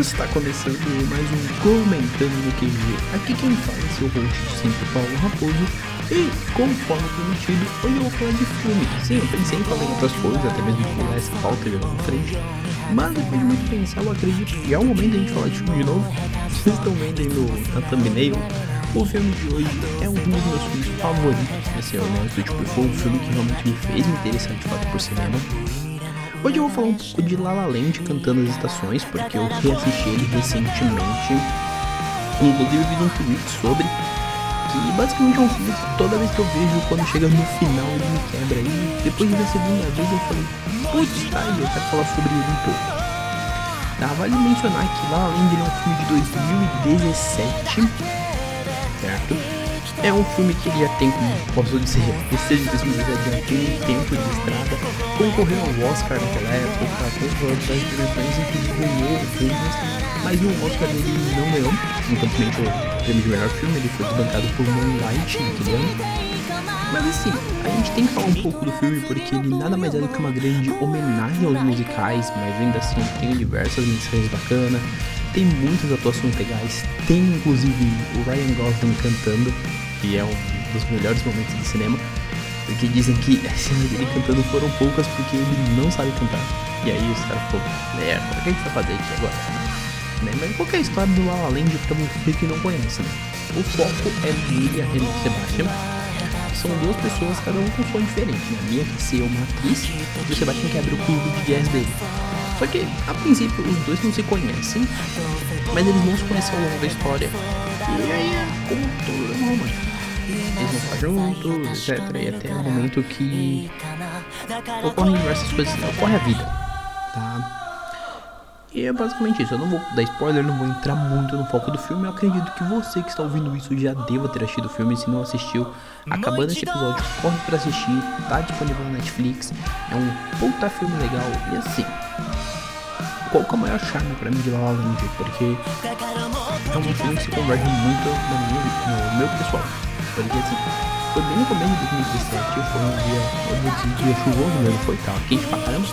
Está começando mais um Comentando no QG. Aqui quem fala é seu host de sempre, Paulo Raposo. E, conforme prometido, hoje eu vou falar de filme. Sim, eu pensei em falar em outras coisas, até mesmo pular essa pauta ali na frente. Mas depois de muito pensar, eu acredito que é o momento de a gente falar de filme de novo. Vocês estão vendo aí no, na thumbnail. O filme de hoje é um dos meus filmes favoritos, pra ser honesto. Tipo, foi um filme que realmente me fez me interessar de fato por cinema. Hoje eu vou falar um pouco de La La Land cantando as estações, porque eu reassisti ele recentemente. Inclusive fiz um tweet sobre, que basicamente é um filme que toda vez que eu vejo, quando chega no final ele me quebra. E depois de ver a segunda vez eu falei, putz, tá aí, eu quero falar sobre ele um pouco. Tá, vale mencionar que La La Land é um filme de 2017, certo? É um filme que já tem, como posso dizer, esse de 2017 já tem um tempo de estrada, concorreu ao Oscar naquela época, concorreu das direções e ganhou filmes, mas o Oscar dele não ganhou, infelizmente o prêmio de melhor filme, ele foi desbancado por Moonlight naquele ano. Mas assim, a gente tem que falar um pouco do filme porque ele nada mais é do que uma grande homenagem aos musicais, mas ainda assim tem diversas mensagens bacanas, tem muitas atuações legais, tem inclusive o Ryan Gosling cantando, que é um dos melhores momentos do cinema, porque dizem que as cenas dele cantando foram poucas porque ele não sabe cantar. E aí os caras falaram, merda, o que a gente vai fazer aqui agora? Né? Mas qual é a história do La La Land pra você que não conhece, né? O foco é dele e a René Sebastian. São duas pessoas, cada um com sonho diferente. Né? A minha que ser uma atriz e o Sebastian que abre o clube de jazz dele. Só que, a princípio, os dois não se conhecem, mas eles não se conhecem ao longo da história. E aí é como tudo é romântico eles vão ficar juntos, etc. E até o momento que ocorrem diversas coisas, ocorre a vida, tá? E é basicamente isso. Eu não vou dar spoiler, não vou entrar muito no foco do filme. Eu acredito que você que está ouvindo isso já deva ter assistido o filme. Se não assistiu, acabando este episódio, corre para assistir. Tá disponível na Netflix. É um puta filme legal. E assim, qual que é o maior charme pra mim de La La Land? Porque é um filme que se converte muito na minha, no meu pessoal. Porque assim, foi bem no começo de 2017, foi um dia, eu dizer, dia chuvoso mesmo, foi tal, quente pra caramba.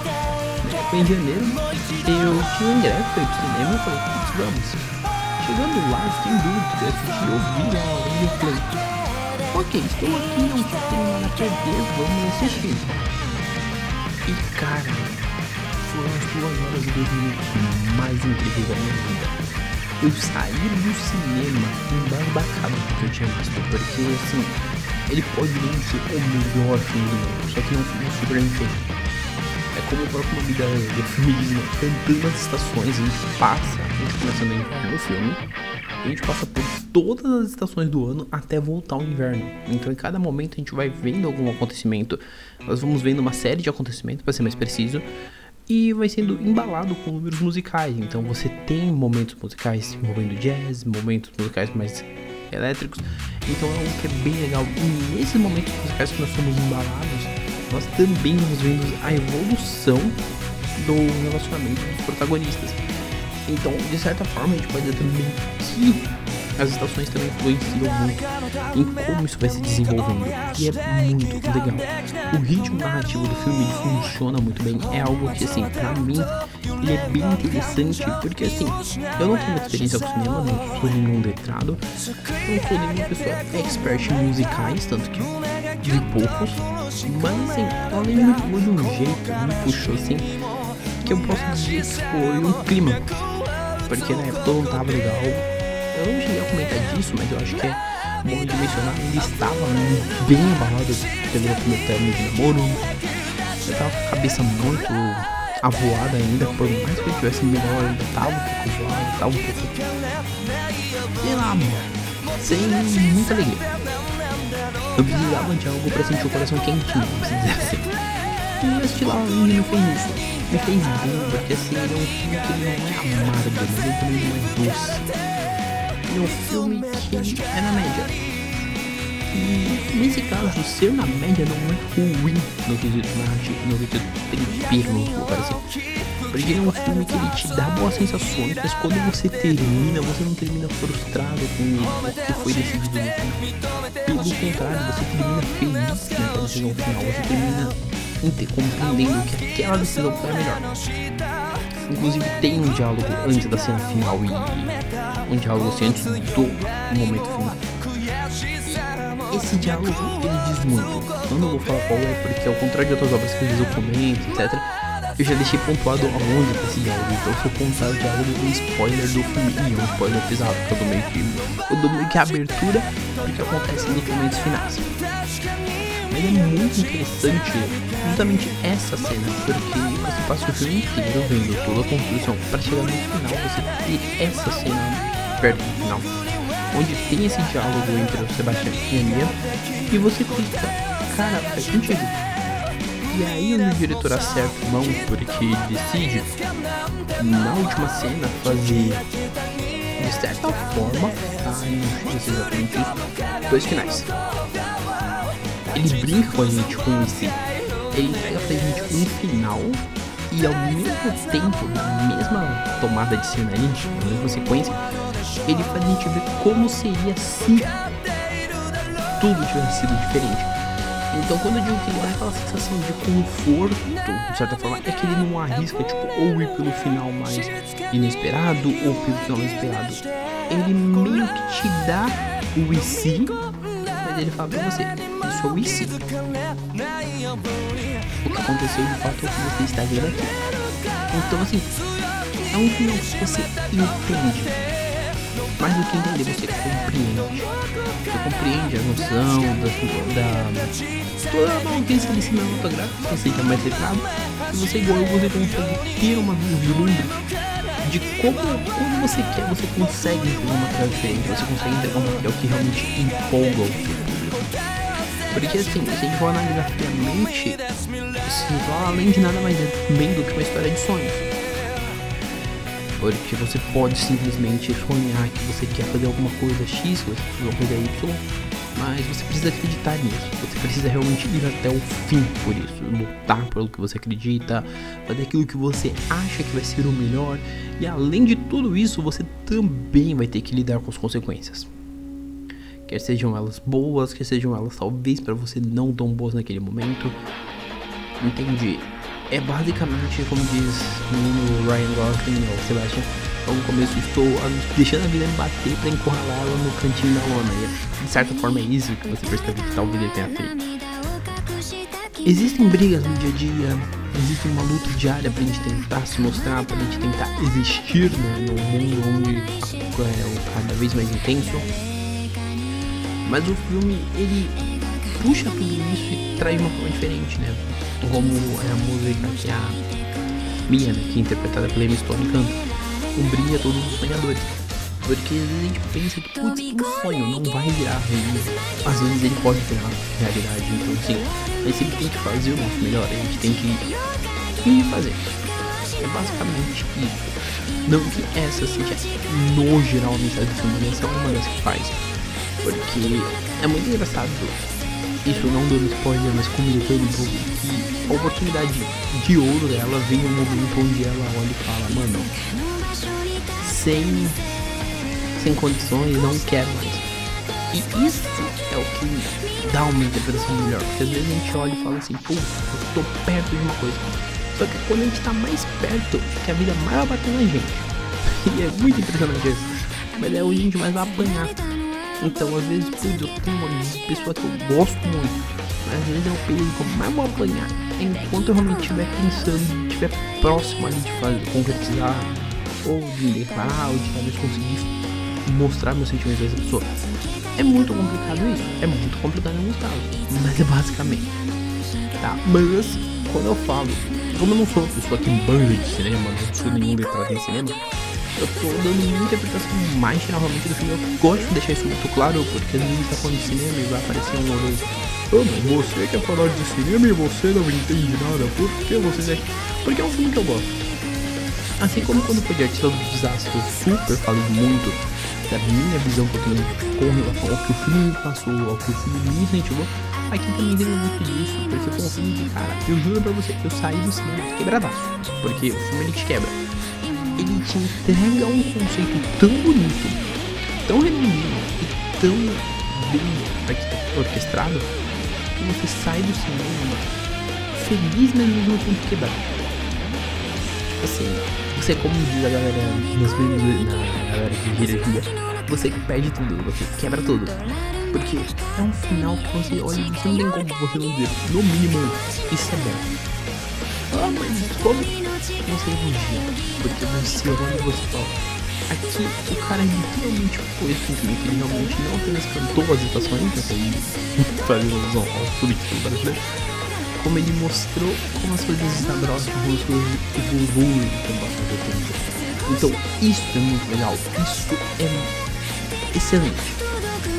Foi em janeiro, eu tinha um ingresso, fui pro cinema e falei, putz, vamos. Chegando lá, eu fiquei em dúvida, eu assisti, eu vi eu falei, ok, estou aqui, não tenho nada a perder, vamos assistir. E cara, foram as duas horas e dois minutos mais incríveis da minha vida eu saí do cinema embasbacado do que eu tinha visto, porque assim, ele pode não ser o melhor filme do mundo, só que não é um super feito. É como o próprio nome da, filme diz, né? cantando as estações, a gente passa, a gente começa no inverno no filme, a gente passa por todas as estações do ano até voltar ao inverno. Então, em cada momento a gente vai vendo algum acontecimento. Nós vamos vendo uma série de acontecimentos, para ser mais preciso, e vai sendo embalado com números musicais. Então você tem momentos musicais envolvendo jazz, momentos musicais mais elétricos. Então é algo que é bem legal. E nesses momentos musicais que nós somos embalados, nós também vamos vendo a evolução do relacionamento dos protagonistas. Então, de certa forma, a gente pode dizer também que as estações também influenciam muito em como isso vai se desenvolvendo. E é muito legal. O ritmo narrativo do filme funciona muito bem. É algo que, assim, pra mim, ele é bem interessante. Porque, assim, eu não tenho experiência com cinema, não sou nenhum letrado. Não sou nenhuma pessoa expert em musicais, tanto que vi poucos. Mas, assim, ela me de um jeito, me puxou, assim, que eu posso dizer que foi um clima. Porque na época todo tava legal eu não cheguei a comentar disso, mas eu acho que é bom de mencionar. Ele estava bem abalado pelo primeiro término de namoro. Eu tava com a cabeça muito avoada ainda, por mais que eu tivesse melhor, ainda tava um pouco voado, tava um pouco. Sei lá, mano. Sem muita alegria. Eu precisava de algo pra sentir o coração quentinho, vamos dizer assim. E assistir lá me fez isso. Me fez bem, porque assim, ele é um filme que não é amargo, mas ele também não é doce e um filme que é na média. E nesse caso, ser na média não é ruim no quesito narrativo, no quesito tempero, vou parecer. Porque ele é um filme que ele te dá boas sensações, mas quando você termina, você não termina frustrado com o que foi decidido no final. Pelo contrário, você termina feliz naquela decisão final, você termina compreendendo que aquela decisão foi a melhor. Inclusive tem um diálogo antes da cena final e um diálogo antes do momento final. Esse diálogo ele diz muito. Eu não vou falar qual é, porque ao contrário de outras obras que às vezes eu comento, etc. Eu já deixei pontuado aonde esse diálogo. Então se eu contar o diálogo um spoiler do filme. E é um spoiler pesado, que eu dou meio que. Eu dou meio que a abertura do que acontece nos momentos finais. Mas é muito interessante justamente essa cena, porque você passa o filme inteiro vendo toda a construção para chegar no final você ter essa cena perto do final. Onde tem esse diálogo entre o Sebastião e a Mia e você fica, cara, faz sentido. E aí o diretor acerta a mão porque decide na última cena fazer de certa forma, tá? Não sei exatamente dois finais ele brinca com a gente com esse. Ele entrega pra gente um final e ao mesmo tempo, na mesma tomada de cena ali, na mesma sequência, ele faz a gente ver como seria se tudo tivesse sido diferente. Então quando eu digo que ele dá aquela sensação de conforto, de certa forma, é que ele não arrisca, tipo, ou ir pelo final mais inesperado ou pelo final inesperado. Ele meio que te dá o e se, mas ele fala pra você, isso o se. Que aconteceu de fato é o que você está vendo aqui. Então assim, é um final que você entende. Mais do que entender, você compreende. Você compreende a noção da, da toda a maluquice de cinematográfico, você que é mais letrado, e você igual você consegue ter uma vislumbre de como quando você quer, você consegue entregar um material diferente, você consegue entregar um material que realmente empolga o público. Porque assim, se a gente for analisar friamente, Sinval além de nada mais é bem do que uma história de sonhos. Porque você pode simplesmente sonhar que você quer fazer alguma coisa X, você quer fazer alguma coisa Y, mas você precisa acreditar nisso. Você precisa realmente ir até o fim por isso, lutar pelo que você acredita, fazer aquilo que você acha que vai ser o melhor. E além de tudo isso, você também vai ter que lidar com as consequências quer sejam elas boas, quer sejam elas talvez para você não tão boas naquele momento. Entendi. É basicamente como diz o Ryan Gosling ou Sebastian. No começo estou deixando a vida me bater para encurralar ela no cantinho da lona. E de certa forma é isso que você percebe que talvez ele tenha feito. Existem brigas no dia a dia, existe uma luta diária pra gente tentar se mostrar, pra gente tentar existir né, no mundo onde é cada vez mais intenso. Mas o filme, ele puxa tudo isso e traz uma forma diferente, né? Como é a música que a Mia, né, que é interpretada pela Emma Stone, canta. Um brinde a todos os sonhadores. Porque às vezes a gente pensa que, putz, um sonho não vai virar realidade. Às vezes ele pode virar realidade. Então, assim, a gente tem que fazer o nosso melhor. A gente tem que ir fazer. É basicamente isso. Não que essa seja, no geral, a mensagem do filme, essa é uma das que faz porque é muito engraçado. Isso não dando spoiler, mas comunicando um pouco que a oportunidade de ouro dela vem no momento onde ela olha e fala, mano, sem, sem condições, não quero mais. E isso é o que dá uma interpretação melhor, porque às vezes a gente olha e fala assim, pô, eu tô perto de uma coisa. Só que quando a gente tá mais perto, que a vida mais vai bater na gente. E é muito impressionante isso. Mas é onde a gente mais vai apanhar. Então, às vezes, putz, eu tenho uma pessoa que eu gosto muito, mas às vezes é o período que eu mais vou apanhar. Enquanto eu realmente estiver pensando, estiver próximo ali de fazer, concretizar, ou de declarar, ou de talvez conseguir mostrar meus sentimentos a essa pessoa. É muito complicado isso, é muito complicado em alguns casos, mas é basicamente. Tá, mas quando eu falo, como eu não sou uma pessoa que manja de cinema, não sou nenhum letrado em cinema, eu tô dando uma interpretação mais realmente do filme. Eu gosto de deixar isso muito claro, porque às vezes tá falando de cinema e vai aparecer um olho. Oh, mas você quer falar de cinema e você não entende nada. Por que você é? Porque é um filme que eu gosto. Assim como quando foi de Artista do Desastre, eu super falei muito da minha visão que eu tenho com relação ao que o filme me passou, ao que o filme me incentivou. Aqui também tem muito disso, porque foi um filme que, cara, eu juro pra você, eu saí do cinema quebradaço. Porque o filme ele te quebra ele te entrega um conceito tão bonito, tão redondinho e tão bem orquestrado que você sai do cinema feliz, mas mesmo tempo quebrado. Assim, Você, como diz a galera nos filmes, na galera que gira gira, você perde tudo, você quebra tudo. Porque é um final que você olha você não tem como você não dizer, no mínimo, isso é bom. Ah, mas como você elogia? Porque você olha e você fala, aqui o cara literalmente foi sentimento, ele realmente não apenas cantou as estações, né, como fazendo alusão ao político brasileiro, como ele mostrou como as coisas sabrosas, como as coisas evoluem com do tempo. Então, isso é muito legal, isso é excelente.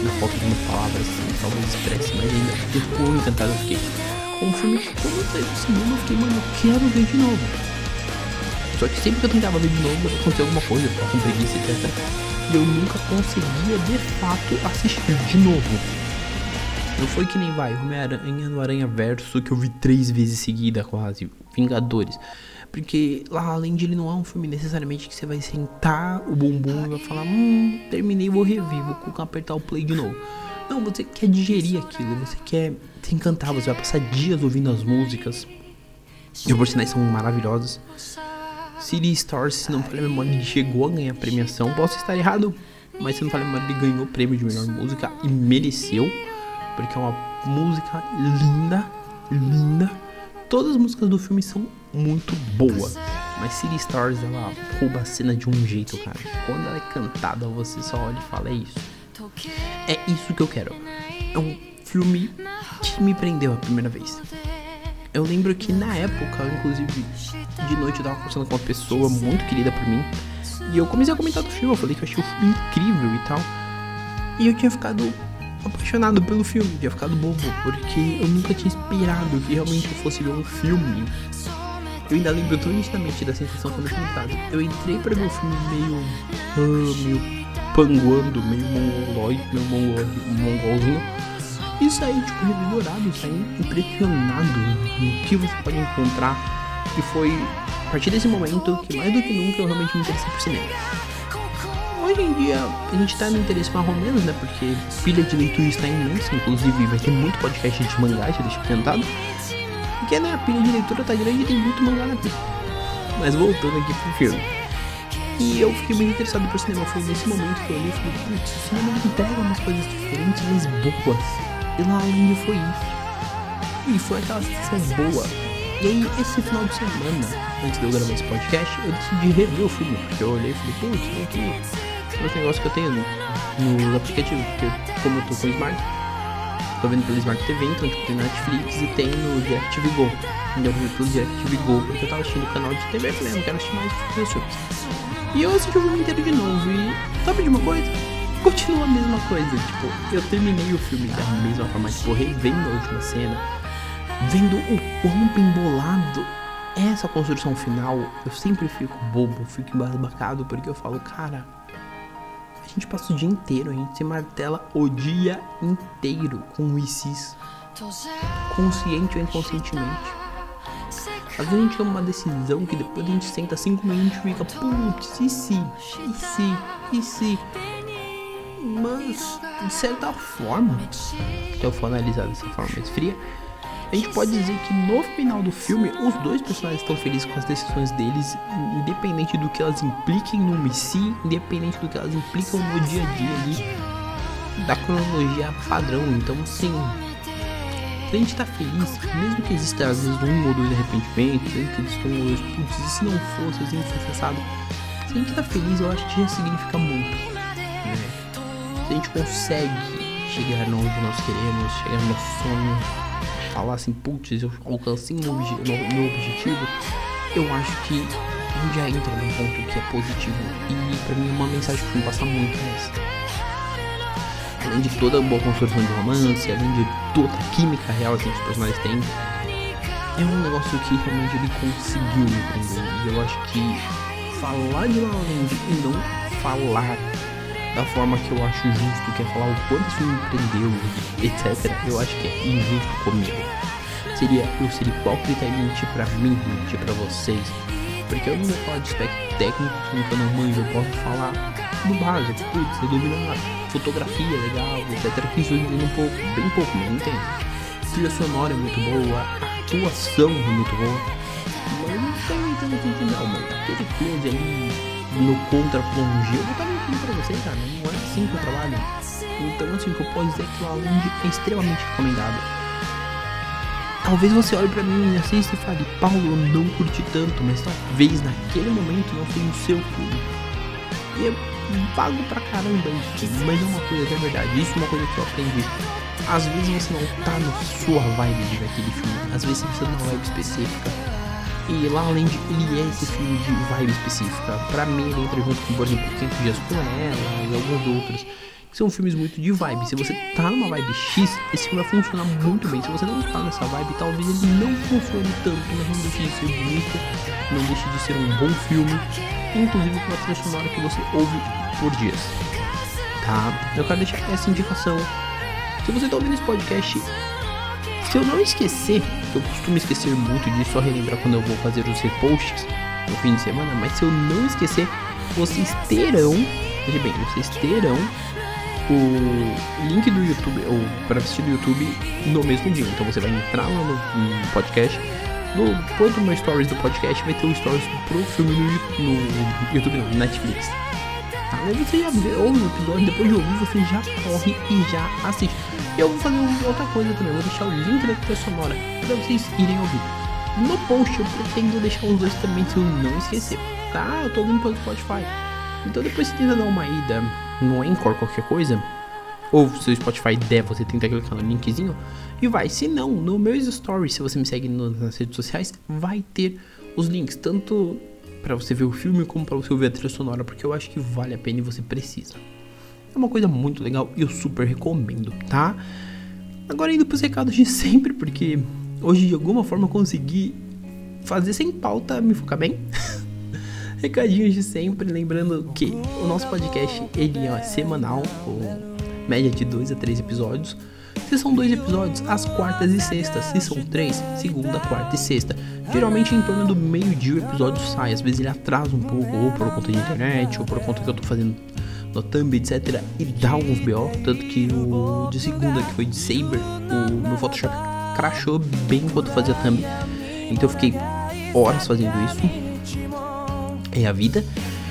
Na falta de uma palavra assim, talvez expresse, mas ainda de quão encantado eu fiquei. Um filme que quando eu saí do cinema eu fiquei, mano, eu quero ver de novo. Só que sempre que eu tentava ver de novo, acontecia alguma coisa, eu com preguiça, etc. E eu nunca conseguia de fato assistir de novo. Não foi que nem vai, Homem-Aranha no Aranha Verso que eu vi três vezes seguida quase. Vingadores. Porque lá além de ele não é um filme necessariamente que você vai sentar o bumbum e vai falar, hum, terminei, vou rever, vou apertar o play de novo. Não, você quer digerir aquilo, você quer se encantar, você vai passar dias ouvindo as músicas. E por sinais são maravilhosas. City Stars, se não falha a memória, chegou a ganhar premiação. Posso estar errado, mas se não falha a memória, ele ganhou o prêmio de melhor música e mereceu, porque é uma música linda, linda. Todas as músicas do filme são muito boas, mas City Stars ela rouba a cena de um jeito, cara. Quando ela é cantada, você só olha e fala: é isso. É isso que eu quero. É um filme que me prendeu a primeira vez. Eu lembro que na época, inclusive, de noite eu tava conversando com uma pessoa muito querida por mim. E eu comecei a comentar do filme, eu falei que eu achei o filme incrível e tal. E eu tinha ficado apaixonado pelo filme, tinha ficado bobo, porque eu nunca tinha esperado que realmente eu fosse ver um filme. Eu ainda lembro tão nitidamente da sensação que eu me Eu entrei pra ver o filme meio. Meio panguando, meio mongoloide, meio mongol, mongolzinho e sair, tipo, revigorado, sair impressionado no que você pode encontrar. E foi a partir desse momento que, mais do que nunca, eu realmente me interessei por cinema. Hoje em dia, a gente tá no interesse mais ou menos, né? Porque pilha de leitura está imensa, inclusive vai ter muito podcast de mangá, já deixa sentado. Porque, né, a pilha de leitura tá grande e tem muito mangá na pilha. Mas voltando aqui pro filme. E eu fiquei muito interessado por cinema. Foi nesse momento que eu olhei e falei, putz, o cinema entrega umas coisas diferentes, mas boas e lá onde foi isso. E foi aquela sensação boa. E aí, esse final de semana, antes de eu gravar esse podcast, eu decidi rever o filme. Porque eu olhei e falei, putz, tem aqui os negócios que eu tenho no, no aplicativo. Porque como eu tô com o Smart, tô vendo pelo Smart TV, então tipo, tem Netflix e tem no DirecTV Go. Eu vi pelo DirecTV Go, porque eu tava assistindo o canal de TV e falei, ah, não quero assistir mais filmes. E eu assisti o filme inteiro de novo e sabe de uma coisa? Continua a mesma coisa. Tipo, eu terminei o filme da mesma forma, tipo, revendo a última cena, vendo o quão bem bolado é essa construção final. Eu sempre fico bobo, fico embasbacado, porque eu falo, cara, a gente passa o dia inteiro, a gente se martela o dia inteiro com ICs, consciente ou inconscientemente. Às vezes a gente toma uma decisão que depois a gente senta cinco minutos e fica, putz, e se? E se? E se? Mas de certa forma, se eu for analisar dessa forma mais fria, a gente pode dizer que no final do filme os dois personagens estão felizes com as decisões deles, independente do que elas impliquem no MC, independente do que elas implicam no dia a dia ali da cronologia padrão. Então, sim, a gente tá feliz, mesmo que exista às vezes um ou dois arrependimentos, mesmo que exista ou dois, putz, e se não fosse, assim, se a gente tá feliz, eu acho que já significa muito gente consegue chegar onde nós queremos, chegar no sonho, falar assim, putz, eu alcancei meu, obje meu objetivo, eu acho que a gente já entra num ponto que é positivo. E pra mim é uma mensagem que me passa muito nessa. Além de toda a boa construção de romance, além de toda a química real que os personagens têm, é um negócio que realmente ele conseguiu me prender. E eu acho que falar de La e não falar da forma que eu acho justo, que é falar o quanto isso me prendeu, etc. Eu acho que é injusto comigo. Seria eu ser hipócrita e mentir pra mim, mentir pra vocês. Porque eu não vou falar de aspecto técnico, que eu não manjo, eu posso falar do básico, putz, você domina fotografia legal, etc. Que isso eu entendo um pouco, bem pouco, mas entendo. A trilha sonora é muito boa, a atuação é muito boa. eu não tô inventando aqui não, mas aquele close ali no contra plonge, eu vou mentindo pra vocês, cara, não é assim que eu trabalho. Então, assim, o que eu posso dizer é que o Alan é extremamente recomendado. Talvez você olhe para mim, assista e fale, Paulo, eu não curti tanto, mas talvez naquele momento não foi o seu filme. E é vago pra caramba isso, mas é uma coisa que é verdade, isso é uma coisa que eu aprendi. Às vezes você não tá na sua vibe de ver aquele filme, às vezes você precisa de uma vibe específica. E além de ele é esse filme de vibe específica, pra mim ele entra junto com, por exemplo, 5 Dias com Ela e alguns outros são filmes muito de vibe. Se você tá numa vibe X, esse filme vai funcionar muito bem. Se você não tá nessa vibe, talvez ele não funcione tanto, mas não deixe de ser bonito, não deixe de ser um bom filme, inclusive com a trilha sonora que você ouve por dias. Tá? Eu quero deixar essa indicação. Se você tá ouvindo esse podcast, se eu não esquecer, eu costumo esquecer muito disso, só relembrar quando eu vou fazer os reposts no fim de semana, mas se eu não esquecer, vocês terão, veja bem, vocês terão o link do YouTube, ou para assistir do YouTube no mesmo dia. Então você vai entrar lá no, no podcast. No, depois do meu stories do podcast vai ter o stories pro filme no, no YouTube, no Netflix. Aí você já vê, ouve o episódio, depois de ouvir, você já corre e já assiste. E eu vou fazer outra coisa também, vou deixar o link da trilha sonora para vocês irem ouvir. No post eu pretendo deixar os dois também se eu não esquecer. Tá? Eu tô ouvindo pelo Spotify. Então depois você tenta dar uma ida no Anchor, qualquer coisa, ou se o Spotify der, você tenta clicar no linkzinho e vai. Se não, no meus stories, se você me segue nas redes sociais, vai ter os links, tanto para você ver o filme como para você ouvir a trilha sonora, porque eu acho que vale a pena e você precisa. É uma coisa muito legal e eu super recomendo, tá? Agora indo pros recados de sempre, porque hoje de alguma forma eu consegui fazer sem pauta me focar bem. Recadinhos de sempre, lembrando que o nosso podcast ele é semanal, com média de 2 a 3 episódios. Se são dois episódios, às quartas e sextas. Se são três, segunda, quarta e sexta. Geralmente em torno do meio-dia o episódio sai. Às vezes ele atrasa um pouco, ou por conta de internet, ou por conta que eu tô fazendo no thumb, etc. E dá alguns BO. Tanto que o de segunda, que foi de Saber, o meu Photoshop crashou bem enquanto fazia thumb. Então eu fiquei horas fazendo isso é a vida.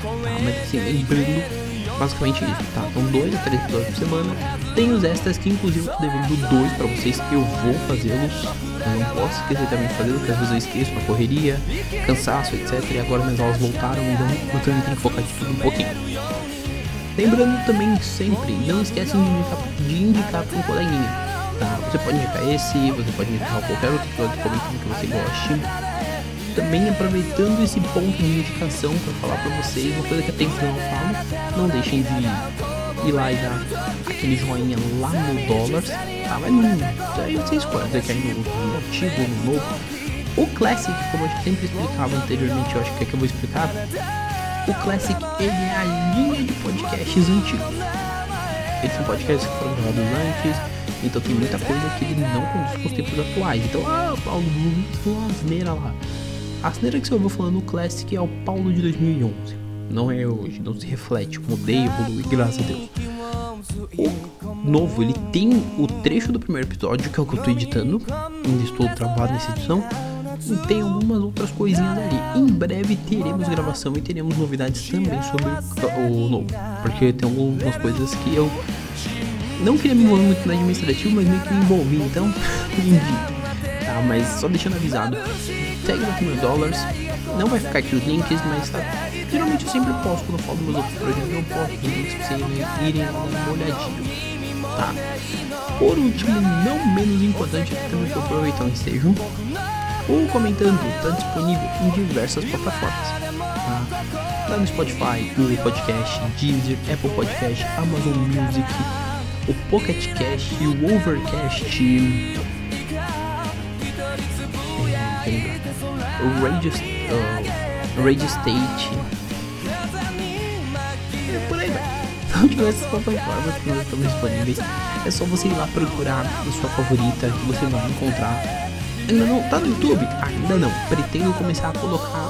Tá? Mas assim, lembrando basicamente isso, tá? São dois a três episódios por semana. Tem os extras que inclusive eu tô devendo dois pra vocês. Eu vou fazê-los. Eu não posso esquecer também de fazê-los, porque às vezes eu esqueço uma correria, cansaço, etc. E agora minhas aulas voltaram, então eu também tenho que focar de tudo um pouquinho. Lembrando também sempre, não esquecem de indicar, de indicar para um coleguinha. Tá? Você pode indicar esse, você pode indicar qualquer outro episódio que você goste também aproveitando esse ponto de indicação para falar para vocês uma coisa que até então eu falo, não deixem de ir lá e dar aquele joinha lá no dólares, tá? Mas não, aí vocês podem dizer que aí no, no antigo, no novo. O Classic, como eu sempre explicava anteriormente, eu acho que é que eu vou explicar. O Classic, ele é a linha de podcasts antigos. Eles são podcasts que foram gravados antes, então tem muita coisa que ele não condiz com os tempos atuais. Então, ah, Paulo, uma asneira lá. A asneira que você ouviu falando no Classic é o Paulo de 2011. Não é hoje, não se reflete. Mudei, evolui, graças a Deus. O novo, ele tem o trecho do primeiro episódio, que é o que eu tô editando. Ainda estou travado nessa edição. E tem algumas outras coisinhas ali. Em breve teremos gravação e teremos novidades também sobre o novo. Porque tem algumas coisas que eu não queria me envolver muito no administrativo, mas meio que me envolvi, então, enfim. Tá, mas só deixando avisado, segue no Mil Dollars. Não vai ficar aqui os links, mas tá. Geralmente eu sempre posto quando eu falo dos meus outros projetos, eu posto os links pra vocês irem dar uma olhadinha. Tá? Por último, não menos importante, também que aproveitam e estejam. O comentando está disponível em diversas plataformas. Tá? tá no Spotify, Google Podcast, Deezer, Apple Podcast, Amazon Music, o Pocket Cast, o Overcast, o Radio, uh, Radio State. E por aí vai. Então, diversas plataformas que estão disponíveis. É só você ir lá procurar a sua favorita que você vai encontrar. Ainda não tá no YouTube? Ainda não. Pretendo começar a colocar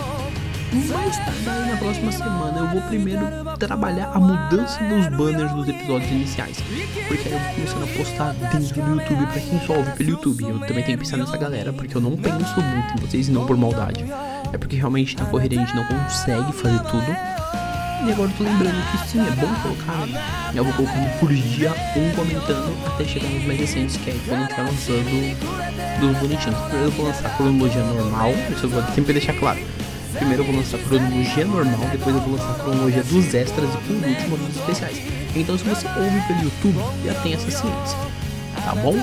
mais tarde na próxima semana eu vou primeiro trabalhar a mudança dos banners dos episódios iniciais. Porque aí eu vou começando a postar dentro do YouTube pra quem só ouve pelo YouTube. Eu também tenho que pensar nessa galera, porque eu não penso muito em vocês e não por maldade. É porque realmente na corrida a gente não consegue fazer tudo. E agora eu tô lembrando que sim, é bom colocar. Né? Eu vou colocando por dia um comentando até chegar nos mais recentes, que é quando a gente vai lançando dos bonitinhos. Primeiro eu vou lançar a cronologia normal, isso eu vou sempre deixar claro. Primeiro eu vou lançar a cronologia normal, depois eu vou lançar a cronologia dos extras e por último dos especiais. Então se você ouve pelo YouTube, já tem essa ciência. Tá bom?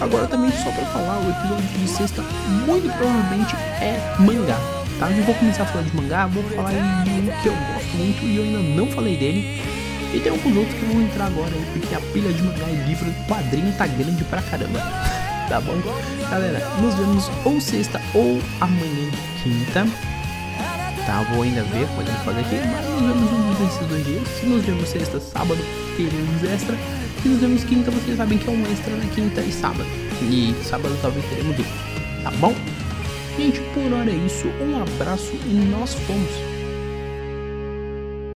Agora também só pra falar, o episódio de sexta muito provavelmente é mangá. Tá? Eu vou começar falar de mangá, vou falar de um que eu gosto muito e eu ainda não falei dele. E tem alguns outros que eu vou entrar agora aí, porque a pilha de mangá e livro quadrinho tá grande pra caramba. tá bom? Galera, nos vemos ou sexta ou amanhã quinta. Tá, vou ainda ver como é fazer aqui, mas nos vemos um desses dois dias. Se nos vemos sexta, sábado, teremos extra. Se nos vemos quinta, vocês sabem que é um extra na quinta e sábado. E sábado talvez teremos duplo. Tá bom? Gente, por hora é isso. Um abraço e nós fomos.